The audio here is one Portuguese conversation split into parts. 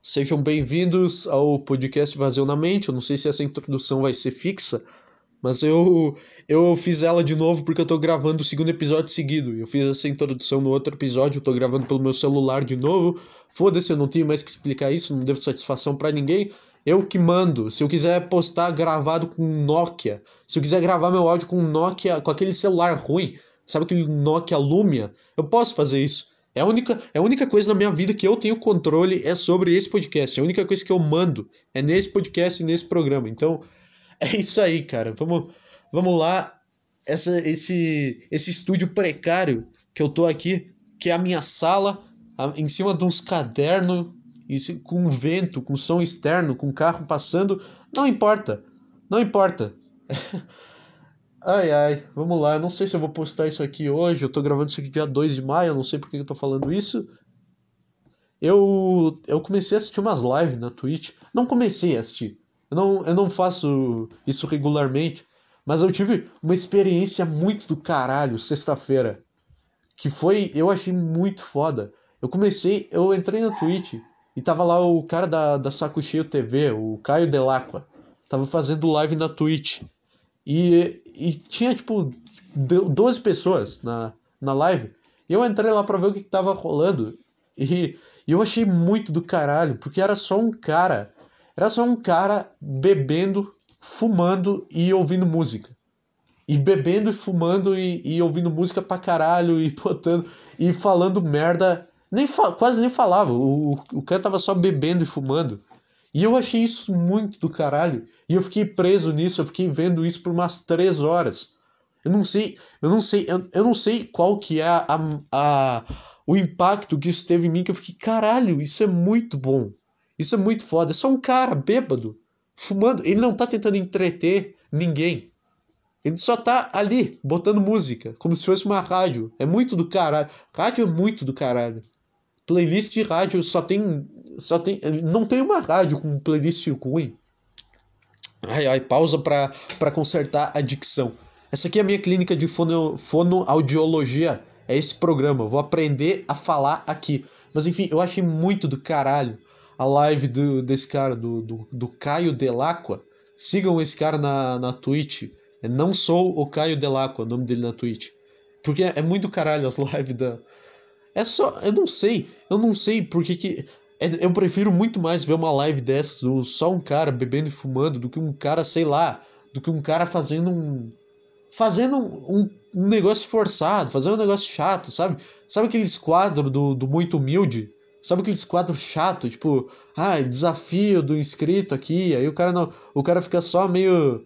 Sejam bem-vindos ao podcast Vazio na Mente. Eu não sei se essa introdução vai ser fixa, mas eu eu fiz ela de novo porque eu tô gravando o segundo episódio seguido. Eu fiz essa introdução no outro episódio, eu tô gravando pelo meu celular de novo. Foda-se, eu não tenho mais que explicar isso, não devo satisfação para ninguém. Eu que mando. Se eu quiser postar gravado com Nokia, se eu quiser gravar meu áudio com Nokia, com aquele celular ruim, sabe aquele Nokia Lumia, eu posso fazer isso. É a única, é a única coisa na minha vida que eu tenho controle é sobre esse podcast. É a única coisa que eu mando é nesse podcast e nesse programa. Então, é isso aí, cara. Vamos, vamos lá. Essa, esse, esse estúdio precário que eu tô aqui, que é a minha sala, em cima de uns cadernos, com vento, com som externo, com carro passando, não importa. Não importa. Ai, ai, vamos lá. Eu não sei se eu vou postar isso aqui hoje. Eu tô gravando isso aqui dia 2 de maio, eu não sei por que eu tô falando isso. Eu, eu comecei a assistir umas lives na Twitch. Não comecei a assistir. Eu não, eu não faço isso regularmente. Mas eu tive uma experiência muito do caralho sexta-feira. Que foi. Eu achei muito foda. Eu comecei. Eu entrei na Twitch e tava lá o cara da, da Saco Cheio TV, o Caio Delacqua. Tava fazendo live na Twitch. E, e tinha, tipo, 12 pessoas na, na live. E eu entrei lá pra ver o que, que tava rolando. E, e eu achei muito do caralho, porque era só um cara. Era só um cara bebendo, fumando e ouvindo música. E bebendo e fumando e, e ouvindo música pra caralho e botando. E falando merda. Nem quase nem falava. O, o cara tava só bebendo e fumando. E eu achei isso muito do caralho. E eu fiquei preso nisso, eu fiquei vendo isso por umas três horas. Eu não sei, eu não sei, eu, eu não sei qual que é a, a, o impacto que isso teve em mim, que eu fiquei, caralho, isso é muito bom. Isso é muito foda. É só um cara bêbado, fumando. Ele não tá tentando entreter ninguém. Ele só tá ali, botando música, como se fosse uma rádio. É muito do caralho. Rádio é muito do caralho. Playlist de rádio só tem. Só tem. Não tem uma rádio com playlist ruim. Ai, ai, pausa para consertar a dicção. Essa aqui é a minha clínica de fono, fonoaudiologia. É esse programa. Vou aprender a falar aqui. Mas enfim, eu achei muito do caralho a live do, desse cara, do, do, do Caio Delacqua. Sigam esse cara na, na Twitch. Eu não sou o Caio Delacqua, o nome dele na Twitch. Porque é muito caralho as lives da, é só. Eu não sei. Eu não sei porque que. É, eu prefiro muito mais ver uma live dessas, do só um cara bebendo e fumando, do que um cara, sei lá, do que um cara fazendo um. Fazendo um, um negócio forçado, fazendo um negócio chato, sabe? Sabe aqueles quadros do, do Muito Humilde? Sabe aqueles quadros chato, tipo, ah, desafio do inscrito aqui, aí o cara não. O cara fica só meio.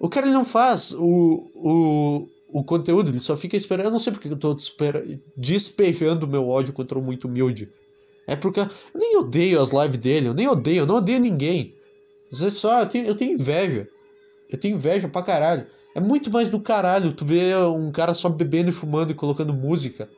O cara não faz o, o, o conteúdo, ele só fica esperando. Eu não sei porque eu tô despejando meu ódio contra o muito humilde. É porque eu nem odeio as lives dele, eu nem odeio, eu não odeio ninguém. Às vezes só, eu tenho, eu tenho inveja. Eu tenho inveja pra caralho. É muito mais do caralho tu ver um cara só bebendo e fumando e colocando música.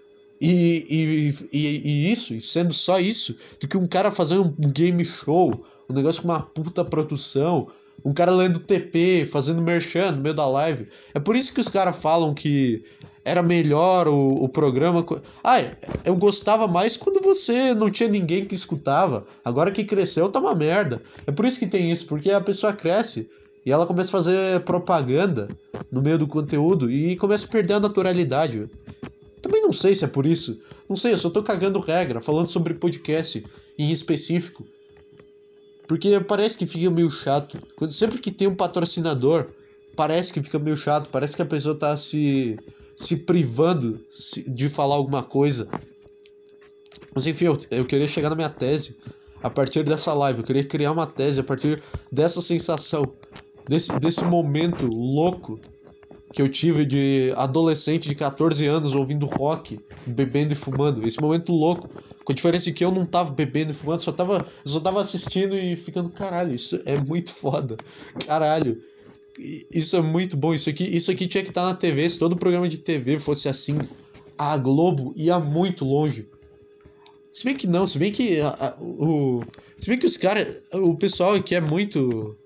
E, e, e, e isso, e sendo só isso, do que um cara fazendo um game show, um negócio com uma puta produção, um cara lendo TP, fazendo merchan no meio da live. É por isso que os caras falam que era melhor o, o programa. Ah, eu gostava mais quando você não tinha ninguém que escutava. Agora que cresceu tá uma merda. É por isso que tem isso, porque a pessoa cresce e ela começa a fazer propaganda no meio do conteúdo e começa a perder a naturalidade. Também não sei se é por isso. Não sei, eu só tô cagando regra, falando sobre podcast em específico. Porque parece que fica meio chato. Sempre que tem um patrocinador, parece que fica meio chato. Parece que a pessoa tá se, se privando de falar alguma coisa. Mas enfim, eu, eu queria chegar na minha tese a partir dessa live. Eu queria criar uma tese a partir dessa sensação, desse, desse momento louco que eu tive de adolescente de 14 anos ouvindo rock, bebendo e fumando. Esse momento louco. Com a diferença que eu não tava bebendo e fumando, só tava, só tava assistindo e ficando, caralho, isso é muito foda. Caralho. Isso é muito bom. Isso aqui, isso aqui tinha que estar tá na TV. Se todo programa de TV fosse assim, a Globo ia muito longe. Se bem que não, se bem que a, a, o. Se bem que os caras. O pessoal que é muito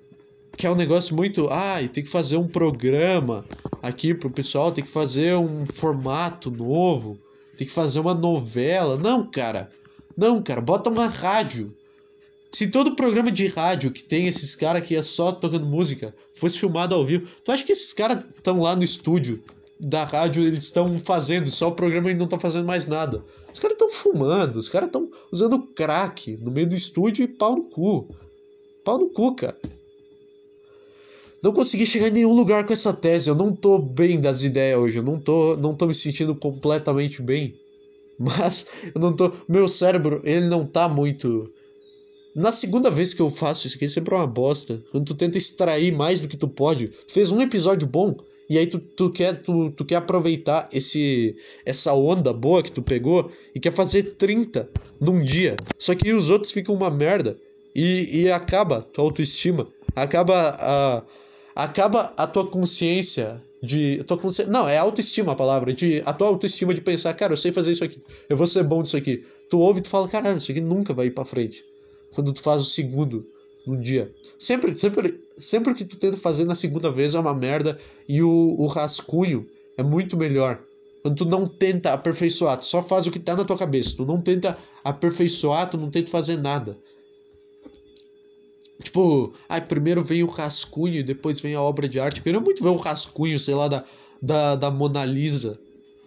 que é um negócio muito. Ah, tem que fazer um programa aqui pro pessoal, tem que fazer um formato novo, tem que fazer uma novela. Não, cara. Não, cara, bota uma rádio. Se todo programa de rádio que tem esses caras que é só tocando música fosse filmado ao vivo, tu acha que esses caras estão lá no estúdio da rádio, eles estão fazendo, só o programa e não estão fazendo mais nada? Os caras estão fumando, os caras estão usando crack no meio do estúdio e pau no cu. Pau no cu, cara. Não consegui chegar em nenhum lugar com essa tese. Eu não tô bem das ideias hoje. Eu não tô, não tô me sentindo completamente bem. Mas eu não tô. Meu cérebro, ele não tá muito na segunda vez que eu faço isso aqui, sempre é uma bosta. Quando tu tenta extrair mais do que tu pode. Tu fez um episódio bom, e aí tu, tu, quer, tu, tu quer aproveitar esse essa onda boa que tu pegou e quer fazer 30 num dia. Só que os outros ficam uma merda. E, e acaba tua autoestima. Acaba a, acaba a tua consciência de. Tua consciência, não, é autoestima a palavra. De, a tua autoestima de pensar, cara, eu sei fazer isso aqui. Eu vou ser bom disso aqui. Tu ouve e tu fala, caralho, isso aqui nunca vai ir pra frente quando tu faz o segundo num dia. Sempre, sempre, sempre que tu tenta fazer na segunda vez é uma merda e o, o rascunho é muito melhor. Quando tu não tenta aperfeiçoar, tu só faz o que tá na tua cabeça. Tu não tenta aperfeiçoar, tu não tenta fazer nada. Tipo, ai, primeiro vem o rascunho e depois vem a obra de arte. Eu queria muito ver o rascunho, sei lá, da, da, da Mona Lisa.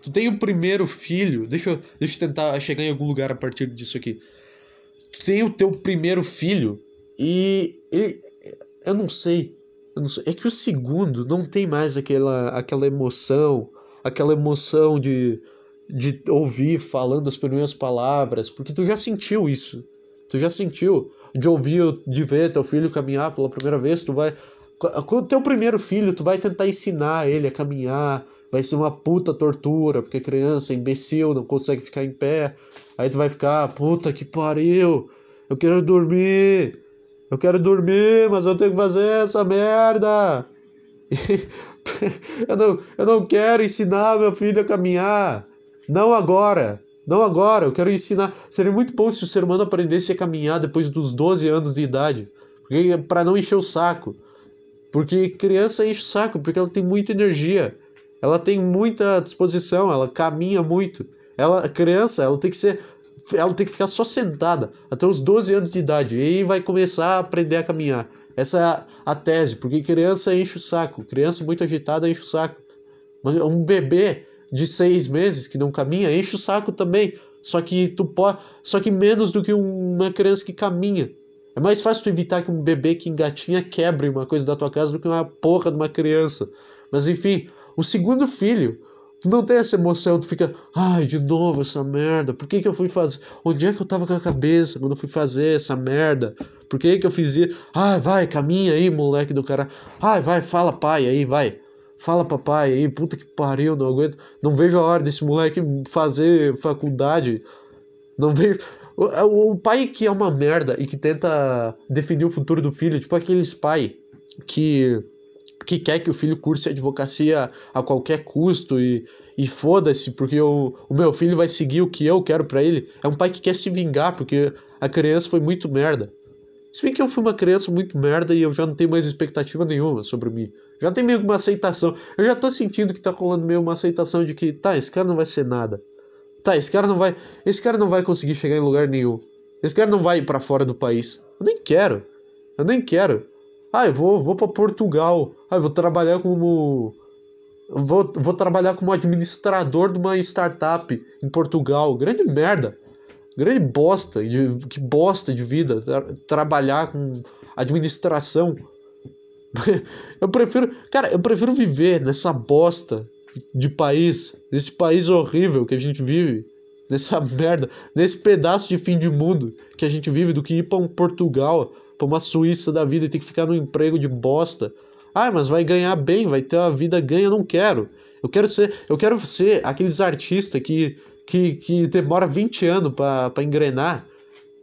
Tu tem o primeiro filho. Deixa eu, deixa eu tentar chegar em algum lugar a partir disso aqui tu tem o teu primeiro filho e ele, eu não sei, eu não sei, é que o segundo não tem mais aquela, aquela emoção, aquela emoção de, de ouvir falando as primeiras palavras, porque tu já sentiu isso, tu já sentiu de ouvir, de ver teu filho caminhar pela primeira vez, tu vai com o teu primeiro filho, tu vai tentar ensinar ele a caminhar, vai ser uma puta tortura, porque criança imbecil, não consegue ficar em pé. Aí tu vai ficar, puta que pariu, eu quero dormir, eu quero dormir, mas eu tenho que fazer essa merda. eu, não, eu não quero ensinar meu filho a caminhar, não agora. Não agora, eu quero ensinar. Seria muito bom se o ser humano aprendesse a caminhar depois dos 12 anos de idade. Para não encher o saco. Porque criança enche o saco, porque ela tem muita energia. Ela tem muita disposição, ela caminha muito. Ela, criança, ela tem que ser ela tem que ficar só sentada até os 12 anos de idade e aí vai começar a aprender a caminhar. Essa é a, tese, porque criança enche o saco, criança muito agitada enche o saco. Um bebê de seis meses que não caminha enche o saco também, só que tu pode, só que menos do que uma criança que caminha. É mais fácil tu evitar que um bebê que engatinha quebre uma coisa da tua casa do que uma porra de uma criança. Mas enfim, o segundo filho, tu não tem essa emoção, tu fica, ai, de novo essa merda, por que que eu fui fazer? Onde é que eu tava com a cabeça quando eu fui fazer essa merda? Por que que eu fiz isso? Ai, vai, caminha aí, moleque do cara. Ai, vai, fala pai aí, vai. Fala papai aí, puta que pariu, não aguento. Não vejo a hora desse moleque fazer faculdade. Não vejo. O, o pai que é uma merda e que tenta definir o futuro do filho, tipo aqueles pai que que quer que o filho curse advocacia a qualquer custo e, e foda-se, porque o, o meu filho vai seguir o que eu quero para ele. É um pai que quer se vingar, porque a criança foi muito merda. Se bem que eu fui uma criança muito merda e eu já não tenho mais expectativa nenhuma sobre mim. Já tem meio que uma aceitação. Eu já tô sentindo que tá rolando meio uma aceitação de que, tá, esse cara não vai ser nada. Tá, esse cara não vai. Esse cara não vai conseguir chegar em lugar nenhum. Esse cara não vai ir para fora do país. Eu nem quero. Eu nem quero. Ah, eu vou, vou para Portugal. Ah, eu vou trabalhar como. Vou, vou trabalhar como administrador de uma startup em Portugal. Grande merda. Grande bosta. De, que bosta de vida. Tra trabalhar com administração. eu prefiro. Cara, eu prefiro viver nessa bosta de país. Nesse país horrível que a gente vive. Nessa merda. Nesse pedaço de fim de mundo que a gente vive do que ir para um Portugal pra uma Suíça da vida e ter que ficar num emprego de bosta. Ah, mas vai ganhar bem, vai ter uma vida ganha, eu não quero. Eu quero ser, eu quero ser aqueles artistas que, que, que demora 20 anos para engrenar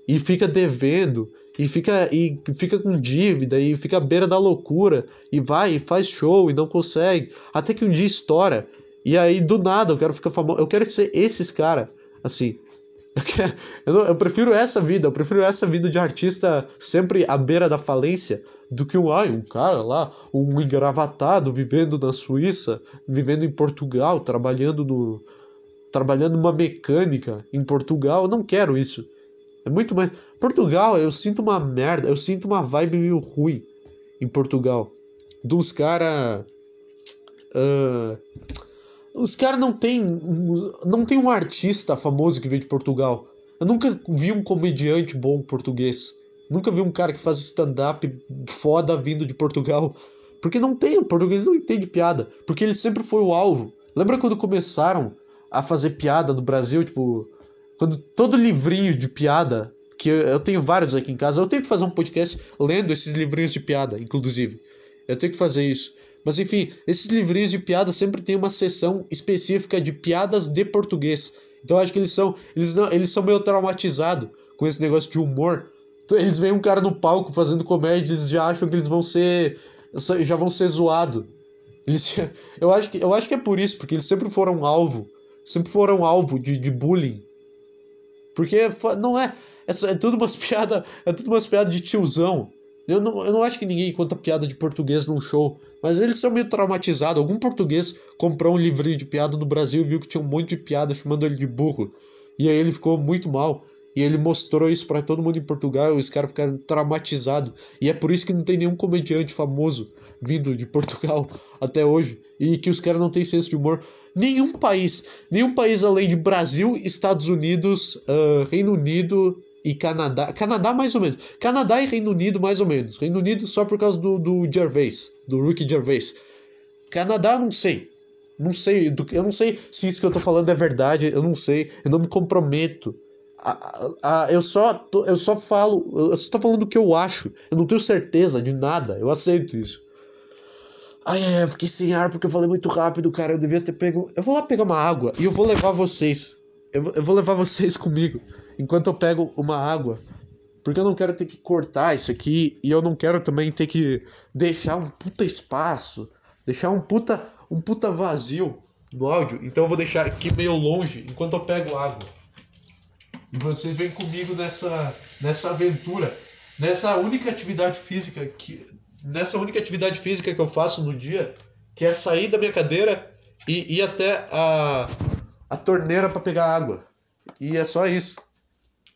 e fica devendo e fica e fica com dívida e fica à beira da loucura e vai e faz show e não consegue, até que um dia estoura. E aí do nada eu quero ficar famoso, eu quero ser esses cara, assim. Eu, não, eu, prefiro essa vida, eu prefiro essa vida de artista sempre à beira da falência do que um, ai, um cara lá, um engravatado vivendo na Suíça, vivendo em Portugal, trabalhando no trabalhando numa mecânica em Portugal. Eu não quero isso. É muito mais. Portugal, eu sinto uma merda, eu sinto uma vibe meio ruim em Portugal. Dos caras. Uh, os caras não tem. Não tem um artista famoso que veio de Portugal. Eu nunca vi um comediante bom português. Nunca vi um cara que faz stand-up foda vindo de Portugal. Porque não tem, o português não entende piada. Porque ele sempre foi o alvo. Lembra quando começaram a fazer piada no Brasil? Tipo, quando todo livrinho de piada, que eu, eu tenho vários aqui em casa, eu tenho que fazer um podcast lendo esses livrinhos de piada, inclusive. Eu tenho que fazer isso. Mas enfim, esses livrinhos de piada sempre tem uma seção específica de piadas de português. Então eu acho que eles são, eles não, eles são meio traumatizados com esse negócio de humor. Então, eles veem um cara no palco fazendo comédia, eles já acham que eles vão ser já vão ser zoados. Eles, eu, acho que, eu acho que é por isso, porque eles sempre foram alvo. Sempre foram alvo de, de bullying. Porque não é. É, é tudo umas piadas. É tudo umas piadas de tiozão. Eu não, eu não acho que ninguém conta piada de português num show. Mas eles são meio traumatizados. Algum português comprou um livrinho de piada no Brasil e viu que tinha um monte de piada chamando ele de burro. E aí ele ficou muito mal. E ele mostrou isso para todo mundo em Portugal os caras ficaram traumatizados. E é por isso que não tem nenhum comediante famoso vindo de Portugal até hoje. E que os caras não têm senso de humor. Nenhum país, nenhum país além de Brasil, Estados Unidos, uh, Reino Unido e Canadá. Canadá mais ou menos. Canadá e Reino Unido mais ou menos. Reino Unido só por causa do, do Gervais, do Ricky Gervais. Canadá não sei. Não sei, eu não sei se isso que eu tô falando é verdade, eu não sei, eu não me comprometo a, a, eu, só, eu só falo, eu só tô falando o que eu acho. Eu não tenho certeza de nada. Eu aceito isso. Ai, ai, eu fiquei sem ar porque eu falei muito rápido, cara. Eu devia ter pego. Eu vou lá pegar uma água e eu vou levar vocês. Eu, eu vou levar vocês comigo enquanto eu pego uma água. Porque eu não quero ter que cortar isso aqui e eu não quero também ter que deixar um puta espaço, deixar um puta, um puta vazio no áudio. Então eu vou deixar aqui meio longe enquanto eu pego água. E vocês vêm comigo nessa, nessa aventura, nessa única atividade física que nessa única atividade física que eu faço no dia, que é sair da minha cadeira e ir até a, a torneira para pegar água. E é só isso.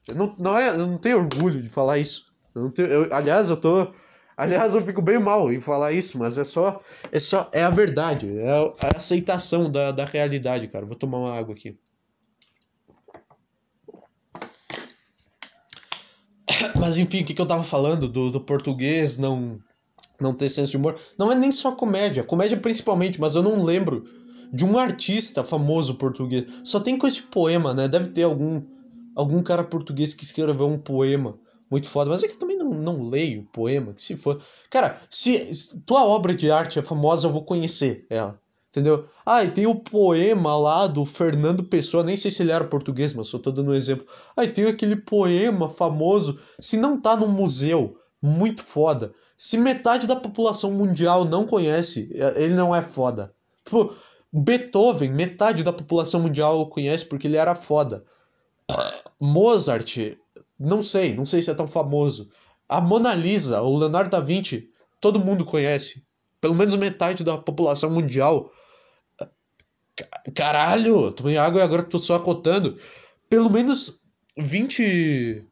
Eu não, não, é, eu não tenho orgulho de falar isso. Eu não tenho, eu, aliás, eu tô. Aliás, eu fico bem mal em falar isso, mas é só. É só. É a verdade. É a, a aceitação da, da realidade, cara. Vou tomar uma água aqui. Mas enfim, o que, que eu tava falando do, do português não não ter senso de humor? Não é nem só comédia, comédia principalmente, mas eu não lembro de um artista famoso português. Só tem com esse poema, né? Deve ter algum algum cara português que escreveu um poema muito foda, mas é que eu também não, não leio poema, que se for. Cara, se, se tua obra de arte é famosa, eu vou conhecer ela. Entendeu? Ah, e tem o poema lá do Fernando Pessoa, nem sei se ele era português, mas só tô dando um exemplo. Ah, e tem aquele poema famoso, se não tá num museu, muito foda. Se metade da população mundial não conhece, é, ele não é foda. Tipo, Beethoven, metade da população mundial conhece porque ele era foda. Mozart, não sei, não sei se é tão famoso. A Mona Lisa, o Leonardo da Vinci, todo mundo conhece. Pelo menos metade da população mundial Caralho, tomei água e agora tô só acotando. Pelo menos 20.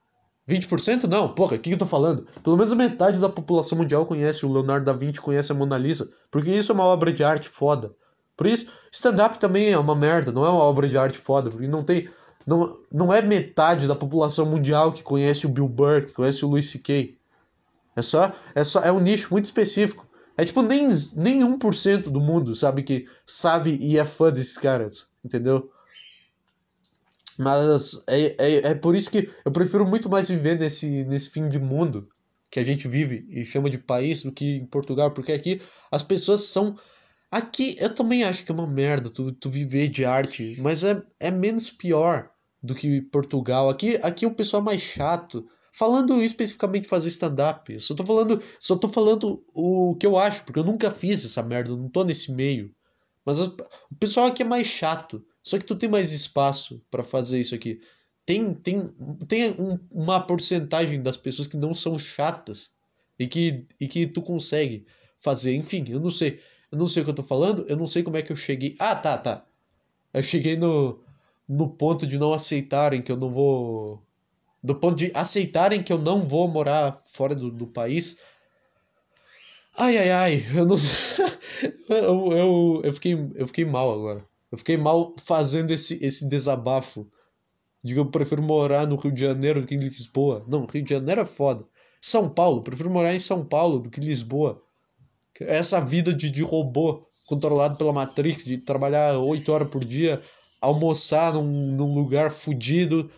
20%? Não, porra, o que, eu tô falando? Pelo menos metade da população mundial conhece o Leonardo da Vinci, conhece a Mona Lisa. Porque isso é uma obra de arte foda. Por isso, stand-up também é uma merda, não é uma obra de arte foda. Porque não tem. Não, não é metade da população mundial que conhece o Bill Burr, que conhece o Louis C.K. É só, é só. É um nicho muito específico. É tipo, nem, nem 1% do mundo sabe que sabe e é fã desses caras, entendeu? Mas é, é, é por isso que eu prefiro muito mais viver nesse, nesse fim de mundo que a gente vive e chama de país do que em Portugal, porque aqui as pessoas são. Aqui eu também acho que é uma merda tu, tu viver de arte, mas é, é menos pior do que Portugal. Aqui, aqui o pessoal é mais chato. Falando especificamente de fazer stand-up, só tô falando, só tô falando o que eu acho, porque eu nunca fiz essa merda, eu não tô nesse meio. Mas o pessoal aqui é mais chato. Só que tu tem mais espaço para fazer isso aqui. Tem, tem, tem um, uma porcentagem das pessoas que não são chatas e que, e que tu consegue fazer. Enfim, eu não sei. Eu não sei o que eu tô falando, eu não sei como é que eu cheguei. Ah, tá, tá. Eu cheguei no, no ponto de não aceitarem que eu não vou do ponto de aceitarem que eu não vou morar fora do, do país. Ai, ai, ai, eu não eu, eu, eu, fiquei, eu fiquei mal agora. Eu fiquei mal fazendo esse, esse desabafo. Digo, eu prefiro morar no Rio de Janeiro do que em Lisboa. Não, Rio de Janeiro é foda. São Paulo, prefiro morar em São Paulo do que Lisboa. Essa vida de, de robô controlado pela Matrix, de trabalhar oito horas por dia, almoçar num, num lugar fodido,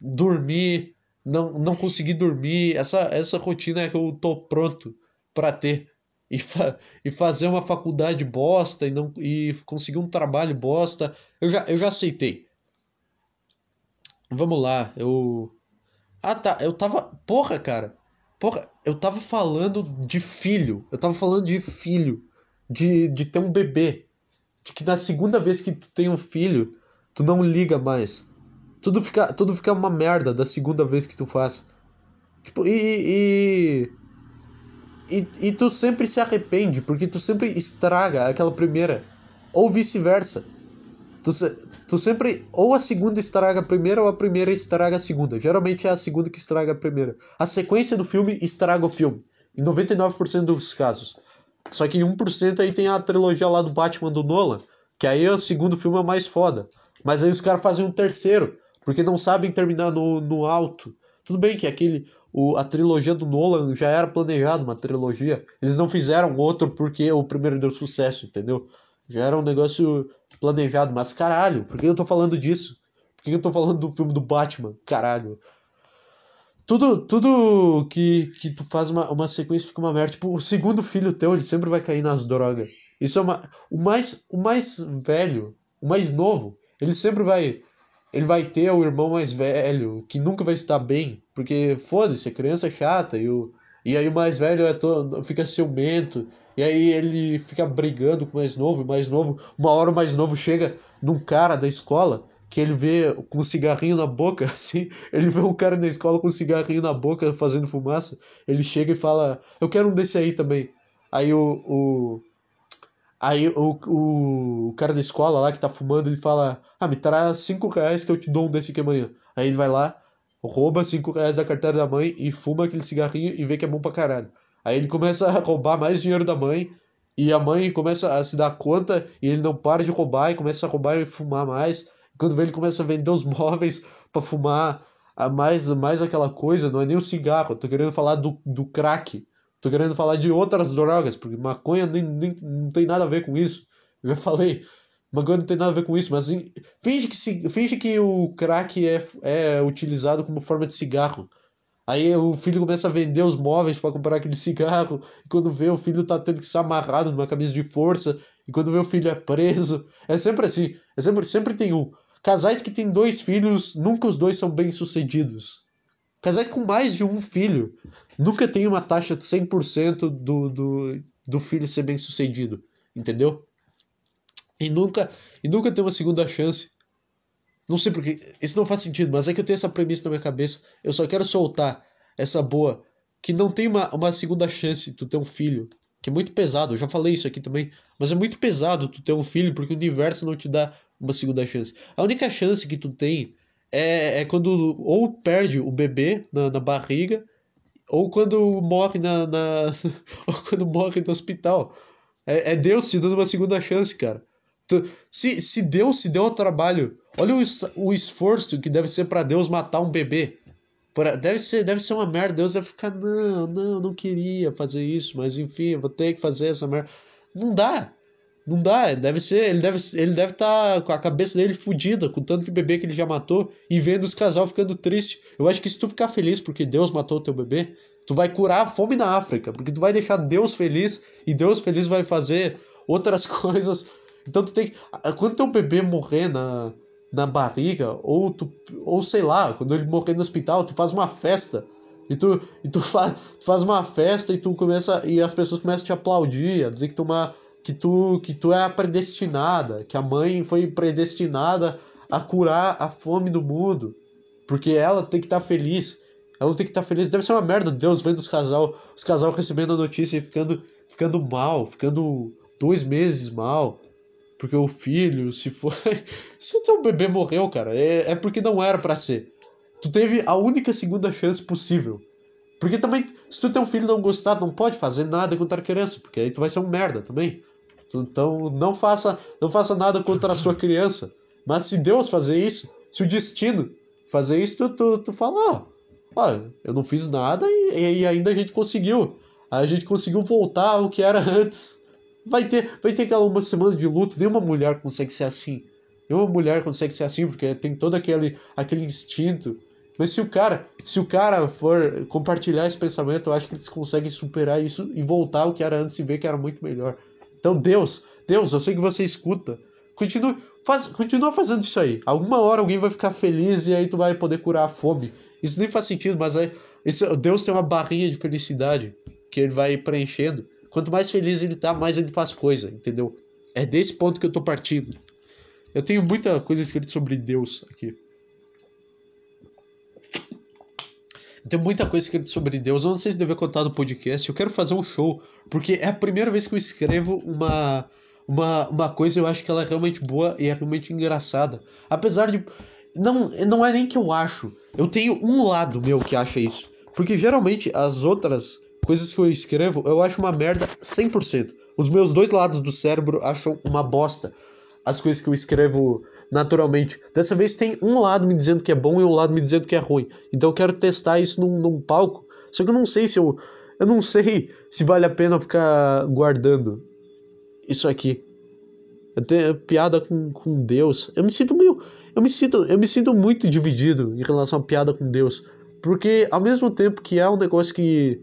dormir, não, não conseguir dormir. Essa, essa rotina é que eu tô pronto para ter. E, fa e fazer uma faculdade bosta e, não, e conseguir um trabalho bosta. Eu já, eu já aceitei. Vamos lá, eu. Ah tá, eu tava. Porra, cara. Porra, eu tava falando de filho. Eu tava falando de filho. De, de ter um bebê. De que na segunda vez que tu tem um filho, tu não liga mais. Tudo fica, tudo fica uma merda da segunda vez que tu faz. Tipo, e, e, e, e tu sempre se arrepende, porque tu sempre estraga aquela primeira. Ou vice-versa. Tu, tu sempre. Ou a segunda estraga a primeira, ou a primeira estraga a segunda. Geralmente é a segunda que estraga a primeira. A sequência do filme estraga o filme. Em 99% dos casos. Só que em 1% aí tem a trilogia lá do Batman do Nolan. Que aí o segundo filme é mais foda. Mas aí os caras fazem um terceiro porque não sabem terminar no, no alto. Tudo bem que aquele o, a trilogia do Nolan já era planejado uma trilogia. Eles não fizeram outro porque o primeiro deu sucesso, entendeu? Já era um negócio planejado, mas caralho, por que eu tô falando disso? Por que eu tô falando do filme do Batman? Caralho. Tudo, tudo que, que tu faz uma, uma sequência fica uma merda. Tipo, o segundo filho teu, ele sempre vai cair nas drogas. Isso é uma. O mais, o mais velho, o mais novo, ele sempre vai ele vai ter o irmão mais velho, que nunca vai estar bem, porque foda-se, a criança é chata, e, o, e aí o mais velho é todo, fica ciumento, e aí ele fica brigando com o mais novo, o mais novo, uma hora o mais novo chega num cara da escola, que ele vê com um cigarrinho na boca, assim, ele vê um cara na escola com um cigarrinho na boca fazendo fumaça, ele chega e fala, eu quero um desse aí também. Aí o, o Aí o, o, o, cara da escola lá que tá fumando, ele fala: Ah, me traz 5 reais que eu te dou um desse aqui amanhã. Aí ele vai lá, rouba 5 reais da carteira da mãe e fuma aquele cigarrinho e vê que é bom pra caralho. Aí ele começa a roubar mais dinheiro da mãe e a mãe começa a se dar conta e ele não para de roubar e começa a roubar e fumar mais. Quando vê, ele começa a vender os móveis para fumar mais, mais aquela coisa, não é nem o cigarro, tô querendo falar do, do crack. Tô querendo falar de outras drogas, porque maconha nem, nem, não tem nada a ver com isso. Eu já falei, maconha não tem nada a ver com isso, mas finge que, se, finge que o crack é, é utilizado como forma de cigarro. Aí o filho começa a vender os móveis para comprar aquele cigarro, e quando vê o filho tá tendo que ser amarrado numa camisa de força, e quando vê o filho é preso. É sempre assim, é sempre, sempre tem um. Casais que têm dois filhos, nunca os dois são bem-sucedidos. Casais com mais de um filho nunca tem uma taxa de 100% do, do, do filho ser bem sucedido, entendeu? E nunca, e nunca tem uma segunda chance. Não sei porque, isso não faz sentido, mas é que eu tenho essa premissa na minha cabeça. Eu só quero soltar essa boa, que não tem uma, uma segunda chance tu ter um filho, que é muito pesado, eu já falei isso aqui também, mas é muito pesado tu ter um filho porque o universo não te dá uma segunda chance. A única chance que tu tem é, é quando ou perde o bebê na, na barriga, ou quando morre na, na ou quando morre no hospital. É, é, Deus te dando uma segunda chance, cara. Se, se Deus se deu ao trabalho, olha o, o esforço que deve ser para Deus matar um bebê. Pra, deve, ser, deve ser uma merda. Deus deve ficar, não, não, não queria fazer isso, mas enfim, vou ter que fazer essa merda. Não dá. Não dá, deve ser, ele deve ele deve estar tá com a cabeça dele fodida, com tanto de bebê que ele já matou e vendo os casal ficando triste. Eu acho que se tu ficar feliz porque Deus matou o teu bebê, tu vai curar a fome na África, porque tu vai deixar Deus feliz e Deus feliz vai fazer outras coisas. Então tu tem que quando teu bebê morrer na na barriga ou tu ou sei lá, quando ele morrer no hospital, tu faz uma festa. E tu, e tu, faz, tu faz uma festa e tu começa e as pessoas começam a te aplaudir, a dizer que tu é uma que tu que tu é a predestinada, que a mãe foi predestinada a curar a fome do mundo, porque ela tem que estar tá feliz. Ela tem que estar tá feliz. Deve ser uma merda Deus vendo os casal, os casal recebendo a notícia e ficando ficando mal, ficando dois meses mal, porque o filho se foi, se teu bebê morreu, cara, é, é porque não era para ser. Tu teve a única segunda chance possível. Porque também, se tu tem um filho não gostar, não pode fazer nada contra a criança, porque aí tu vai ser um merda também. Então não faça, não faça nada contra a sua criança. Mas se Deus fazer isso, se o destino fazer isso, tu, tu, tu fala, ó, ó, eu não fiz nada e, e ainda a gente conseguiu. A gente conseguiu voltar ao que era antes. Vai ter, vai ter aquela uma semana de luto, nenhuma mulher consegue ser assim. Nenhuma mulher consegue ser assim, porque tem todo aquele, aquele instinto. Mas se o cara, se o cara for compartilhar esse pensamento, eu acho que eles conseguem superar isso e voltar ao que era antes e ver que era muito melhor. Então, Deus, Deus, eu sei que você escuta. Continue, faz, continua fazendo isso aí. Alguma hora alguém vai ficar feliz e aí tu vai poder curar a fome. Isso nem faz sentido, mas aí, isso, Deus tem uma barrinha de felicidade que ele vai preenchendo. Quanto mais feliz ele tá, mais ele faz coisa, entendeu? É desse ponto que eu tô partindo. Eu tenho muita coisa escrita sobre Deus aqui. Tenho muita coisa escrita sobre Deus. Eu não sei se dever contar no podcast. Eu quero fazer um show. Porque é a primeira vez que eu escrevo uma, uma, uma coisa. Eu acho que ela é realmente boa e é realmente engraçada. Apesar de. Não, não é nem que eu acho. Eu tenho um lado meu que acha isso. Porque geralmente as outras coisas que eu escrevo, eu acho uma merda 100%. Os meus dois lados do cérebro acham uma bosta. As coisas que eu escrevo naturalmente. Dessa vez tem um lado me dizendo que é bom e um lado me dizendo que é ruim. Então eu quero testar isso num, num palco. Só que eu não sei se eu. Eu não sei se vale a pena ficar guardando isso aqui. Eu tenho piada com, com Deus. Eu me sinto meio. Eu me sinto, eu me sinto muito dividido em relação à piada com Deus. Porque ao mesmo tempo que é um negócio que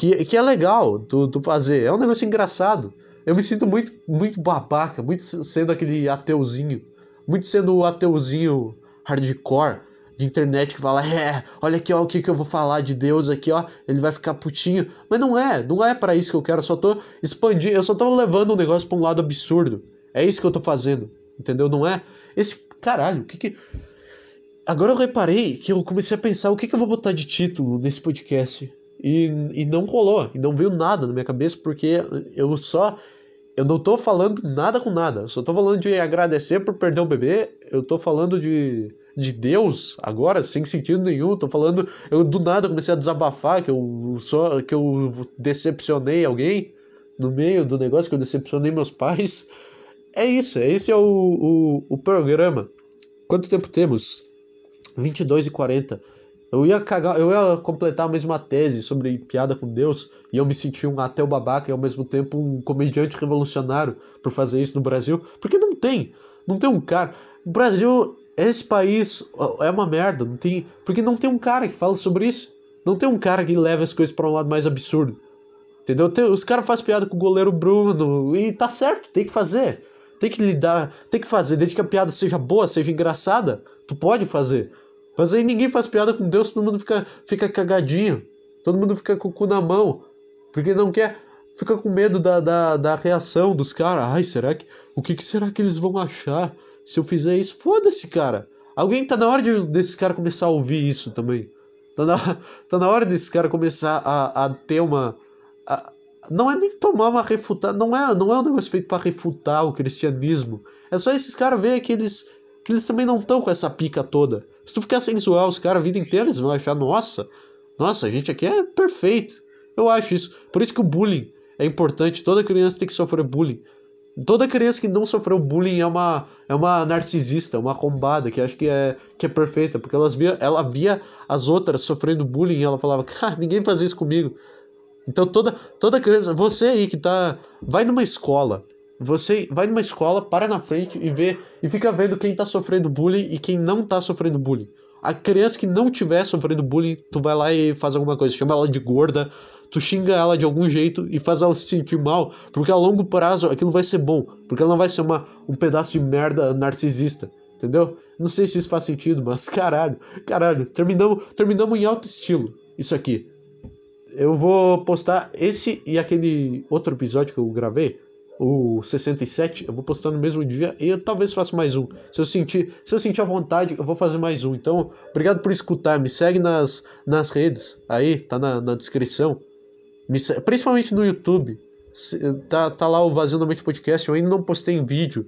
que, que é legal tu, tu fazer. É um negócio engraçado. Eu me sinto muito, muito babaca, muito sendo aquele ateuzinho. Muito sendo o ateuzinho hardcore de internet que fala, é, olha aqui ó, o que, que eu vou falar de Deus aqui, ó, ele vai ficar putinho. Mas não é, não é para isso que eu quero, eu só tô expandindo, eu só tô levando o negócio pra um lado absurdo. É isso que eu tô fazendo, entendeu? Não é esse, caralho, o que que... Agora eu reparei que eu comecei a pensar o que que eu vou botar de título nesse podcast. E, e não rolou, e não veio nada na minha cabeça, porque eu só. Eu não tô falando nada com nada. Eu só tô falando de agradecer por perder o bebê. Eu tô falando de, de Deus agora, sem sentido nenhum. Tô falando. Eu do nada comecei a desabafar que eu só que eu decepcionei alguém no meio do negócio, que eu decepcionei meus pais. É isso, esse é o, o, o programa. Quanto tempo temos? 22 e 40. Eu ia cagar, eu ia completar a mesma tese sobre piada com Deus e eu me senti um ateu babaca e ao mesmo tempo um comediante revolucionário por fazer isso no Brasil, porque não tem, não tem um cara. O Brasil, esse país é uma merda, não tem, porque não tem um cara que fala sobre isso. Não tem um cara que leva as coisas para um lado mais absurdo. Entendeu? Tem, os caras fazem piada com o goleiro Bruno e tá certo, tem que fazer. Tem que lidar, tem que fazer, desde que a piada seja boa, seja engraçada, tu pode fazer. Mas aí ninguém faz piada com Deus, todo mundo fica, fica cagadinho. Todo mundo fica com o cu na mão. Porque não quer. Fica com medo da, da, da reação dos caras. Ai, será que. O que, que será que eles vão achar se eu fizer isso? Foda-se, cara. Alguém tá na hora de, desse cara começar a ouvir isso também. Tá na, tá na hora desse cara começar a, a ter uma. A, não é nem tomar uma refutada. Não é, não é um negócio feito para refutar o cristianismo. É só esses caras verem que eles, que eles também não estão com essa pica toda. Se tu ficar zoar os caras a vida inteira, eles vão achar, nossa, nossa, a gente aqui é perfeito. Eu acho isso. Por isso que o bullying é importante. Toda criança tem que sofrer bullying. Toda criança que não sofreu bullying é uma, é uma narcisista, uma arrombada, que acha que é, que é perfeita, porque elas via, ela via as outras sofrendo bullying e ela falava, cara, ninguém faz isso comigo. Então toda, toda criança, você aí que tá. Vai numa escola você vai numa escola, para na frente e vê e fica vendo quem tá sofrendo bullying e quem não tá sofrendo bullying. A criança que não tiver sofrendo bullying, tu vai lá e faz alguma coisa, chama ela de gorda, tu xinga ela de algum jeito e faz ela se sentir mal, porque a longo prazo aquilo vai ser bom, porque ela não vai ser uma, um pedaço de merda narcisista, entendeu? Não sei se isso faz sentido, mas caralho, caralho, terminamos, terminamos em alto estilo isso aqui. Eu vou postar esse e aquele outro episódio que eu gravei o 67, eu vou postar no mesmo dia e eu talvez faça mais um. Se eu sentir, se eu sentir a vontade, eu vou fazer mais um. Então, obrigado por escutar. Me segue nas, nas redes, aí, tá na, na descrição. Principalmente no YouTube. Tá, tá lá o Vazio da Mente Podcast. Eu ainda não postei em vídeo.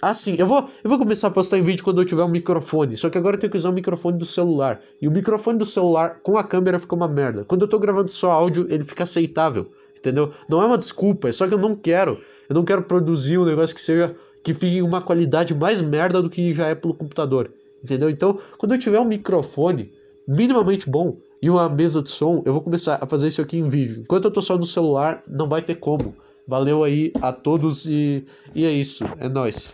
Assim, eu vou, eu vou começar a postar em vídeo quando eu tiver um microfone. Só que agora eu tenho que usar o microfone do celular. E o microfone do celular com a câmera fica uma merda. Quando eu tô gravando só áudio, ele fica aceitável. Entendeu? Não é uma desculpa, é só que eu não quero. Eu não quero produzir um negócio que seja. que fique uma qualidade mais merda do que já é pelo computador. Entendeu? Então, quando eu tiver um microfone minimamente bom e uma mesa de som, eu vou começar a fazer isso aqui em vídeo. Enquanto eu tô só no celular, não vai ter como. Valeu aí a todos e, e é isso. É nóis.